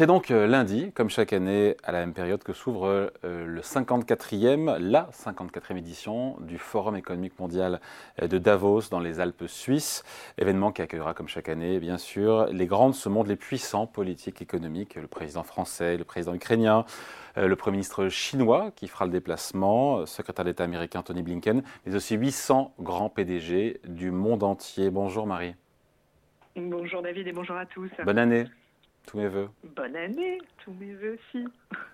C'est donc euh, lundi, comme chaque année, à la même période que s'ouvre euh, le 54e, la 54e édition du Forum économique mondial euh, de Davos dans les Alpes suisses. Événement qui accueillera, comme chaque année, bien sûr, les grands de ce monde, les puissants politiques, économiques, le président français, le président ukrainien, le Premier ministre chinois qui fera le déplacement, secrétaire d'État américain Tony Blinken, mais aussi 800 grands PDG du monde entier. Bonjour Marie. Bonjour David et bonjour à tous. Bonne année. Tous mes voeux. Bonne année, tous mes voeux aussi.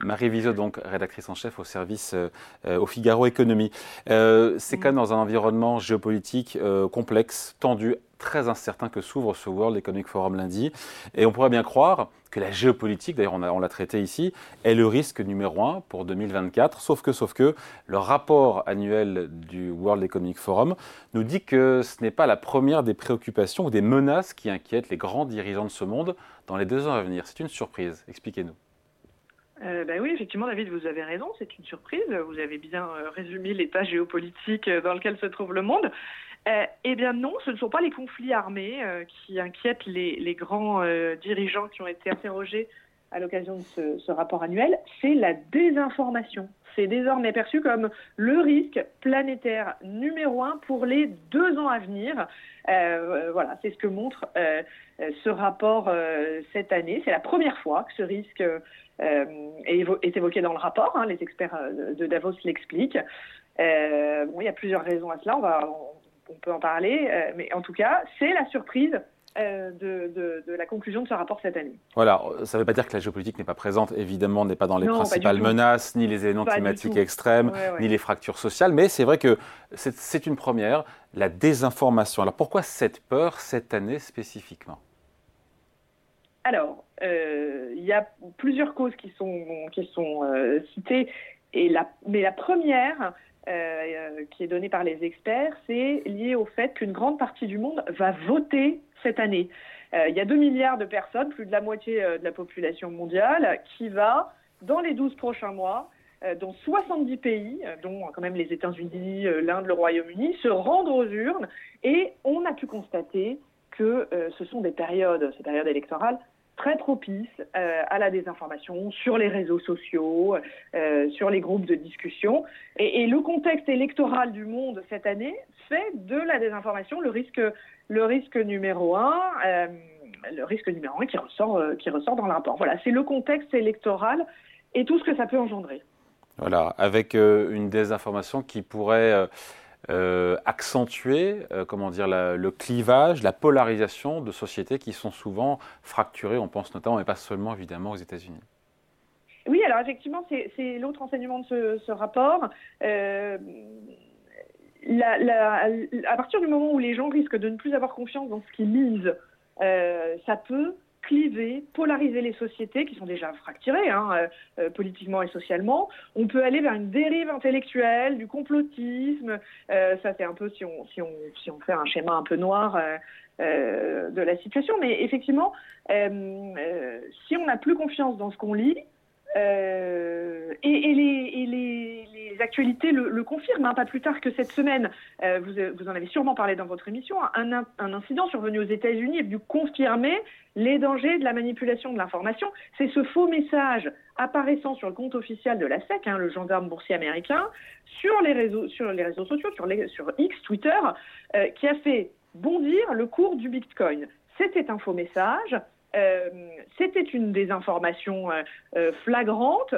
Marie Vizot, donc rédactrice en chef au service euh, euh, au Figaro Économie. Euh, c'est quand même dans un environnement géopolitique complexe, tendu, très incertain que s'ouvre ce World Economic Forum lundi. Et on pourrait bien croire que la géopolitique, d'ailleurs on l'a traité ici, est le risque numéro un pour 2024. Sauf que, sauf que, le rapport annuel du World Economic Forum nous dit que ce n'est pas la première des préoccupations ou des menaces qui inquiètent les grands dirigeants de ce monde dans les deux ans à venir. C'est une surprise. Expliquez-nous. Euh, ben oui, effectivement, David, vous avez raison, c'est une surprise. Vous avez bien euh, résumé l'état géopolitique euh, dans lequel se trouve le monde. Eh bien non, ce ne sont pas les conflits armés qui inquiètent les, grands dirigeants qui ont été interrogés à l'occasion de ce, rapport annuel, c'est la désinformation. C'est désormais perçu comme le risque planétaire numéro un pour les deux ans à venir. voilà, c'est ce que montre ce rapport cette année. C'est la première fois que ce risque euh, est, évoqué dans le rapport. Hein, les experts euh, de Davos l'expliquent. Euh, bon, il y a plusieurs raisons à cela. On, va, peut en parler, mais en tout cas, c'est la surprise de, de, la conclusion de ce rapport cette année. Voilà, ça ne veut pas dire que la géopolitique n'est pas présente, évidemment, n'est pas dans les principales menaces, ni les événements climatiques extrêmes, ni les fractures sociales, mais c'est vrai que c'est une première, la désinformation. Alors pourquoi cette peur cette année spécifiquement? Alors, euh, il y a plusieurs causes qui sont, qui sont euh, citées, et la, mais la première, euh, qui est donnée par les experts, c'est lié au fait qu'une grande partie du monde va voter cette année. il y a 2 milliards de personnes, plus de la moitié de la population mondiale, qui va, dans les 12 prochains mois, dans 70 pays, dont quand même les États-Unis, l'Inde, le Royaume-Uni, se rendre aux urnes. Et on a pu constater que ce sont des périodes, ces périodes électorales, très propice euh, à la désinformation sur les réseaux sociaux, euh, sur les groupes de discussion. Et, le contexte électoral du monde cette année fait de la désinformation le risque, le risque numéro un. Euh, le risque numéro un qui ressort, qui ressort dans le rapport. Voilà, c'est le contexte électoral et tout ce que ça peut engendrer. Voilà, avec une désinformation qui pourrait euh, accentuer euh, comment dire, le clivage, la polarisation de sociétés qui sont souvent fracturées, on pense notamment, mais pas seulement évidemment aux États-Unis. Oui, alors effectivement, c'est l'autre enseignement de ce, rapport. Euh, à partir du moment où les gens risquent de ne plus avoir confiance dans ce qu'ils lisent, ça peut cliver, polariser les sociétés qui sont déjà fracturées hein, euh, euh, politiquement et socialement. On peut aller vers une dérive intellectuelle, du complotisme. Euh, ça, c'est un peu si on, si, on, si on fait un schéma un peu noir de la situation. Mais effectivement, si on n'a plus confiance dans ce qu'on lit, et, et, les, actualités le, confirment, hein, pas plus tard que cette semaine. vous, vous, en avez sûrement parlé dans votre émission. Un, incident survenu aux États-Unis est venu confirmer les dangers de la manipulation de l'information. C'est ce faux message apparaissant sur le compte officiel de la SEC, hein, le gendarme boursier américain, sur les réseaux, sur les réseaux sociaux, sur X, Twitter, euh, qui a fait bondir le cours du Bitcoin. C'était un faux message, euh, c'était une désinformation euh, flagrante.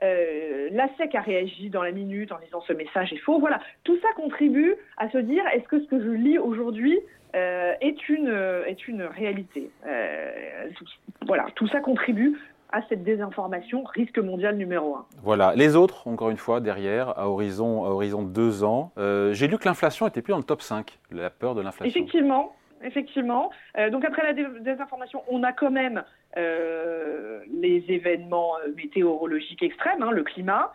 la SEC a réagi dans la minute en disant ce message est faux. Voilà, tout ça contribue à se dire est-ce que ce que je lis aujourd'hui euh, est, une, euh, est une réalité? Euh, voilà, tout ça contribue à cette désinformation, risque mondial numéro un. Voilà, les autres, encore une fois, derrière, à horizon, à horizon de deux ans. J'ai lu que l'inflation était plus dans le top 5, la peur de l'inflation. Effectivement, effectivement. donc après la désinformation, on a quand même les événements météorologiques extrêmes, hein, le climat,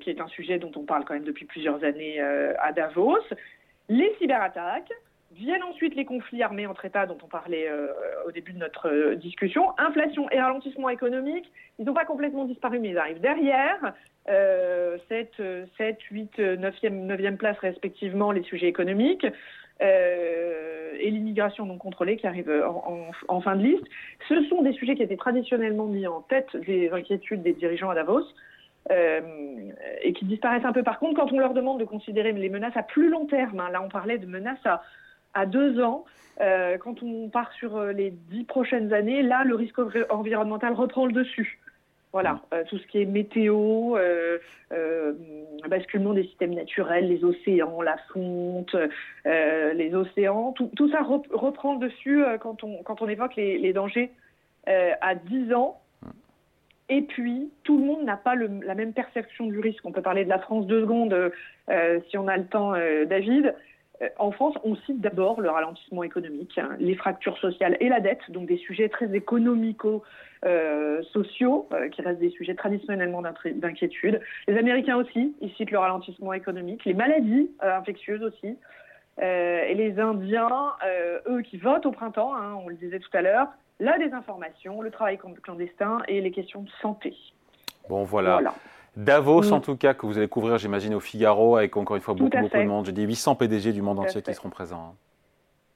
qui est un sujet dont on parle quand même depuis plusieurs années à Davos, les cyberattaques, Viennent ensuite les conflits armés entre États dont on parlait euh, au début de notre euh, discussion. Inflation et ralentissement économique, ils n'ont pas complètement disparu, mais ils arrivent derrière. Euh, 7, 7, 8, 9e, 9e place respectivement les sujets économiques. Euh, et l'immigration non contrôlée qui arrive en, fin de liste. Ce sont des sujets qui étaient traditionnellement mis en tête des inquiétudes des dirigeants à Davos. Euh, et qui disparaissent un peu. Par contre, quand on leur demande de considérer les menaces à plus long terme, hein, là on parlait de menaces à, deux ans, euh, quand on part sur les dix prochaines années, là le risque environnemental reprend le dessus. Voilà, euh, tout ce qui est météo, euh, euh, basculement des systèmes naturels, les océans, la fonte, les océans, tout, tout ça rep reprend le dessus quand, on, quand on évoque les, les dangers à 10 ans. Et puis, tout le monde n'a pas le, la même perception du risque. On peut parler de la France deux secondes si on a le temps, David. En France, on cite d'abord le ralentissement économique, hein, les fractures sociales et la dette, donc des sujets très économico euh, euh, qui restent des sujets traditionnellement d'inquiétude. Les Américains aussi, ils citent le ralentissement économique, les maladies euh, infectieuses aussi. Euh, et les Indiens, euh, eux qui votent au printemps, hein, on le disait tout à l'heure, la désinformation, le travail clandestin et les questions de santé. Bon, voilà. voilà. Davos, mmh. en tout cas, que vous allez couvrir, j'imagine, au Figaro, avec encore une fois beaucoup, beaucoup de monde. J'ai dit 800 PDG du monde tout entier qui seront présents.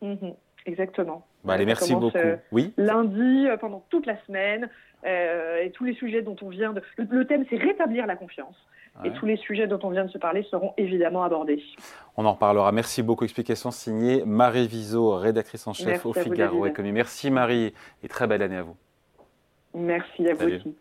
Hein. Mmh. Exactement. Bah, allez, merci beaucoup. Euh, oui. Lundi, euh, pendant toute la semaine, euh, et tous les sujets dont on vient de. Le, le thème, c'est rétablir la confiance. Ouais. Et tous les sujets dont on vient de se parler seront évidemment abordés. On en reparlera. Merci beaucoup. Explication signée Marie Viseau, rédactrice en chef merci au Figaro Économie. Merci Marie et très belle année à vous. Merci à Salut. vous aussi.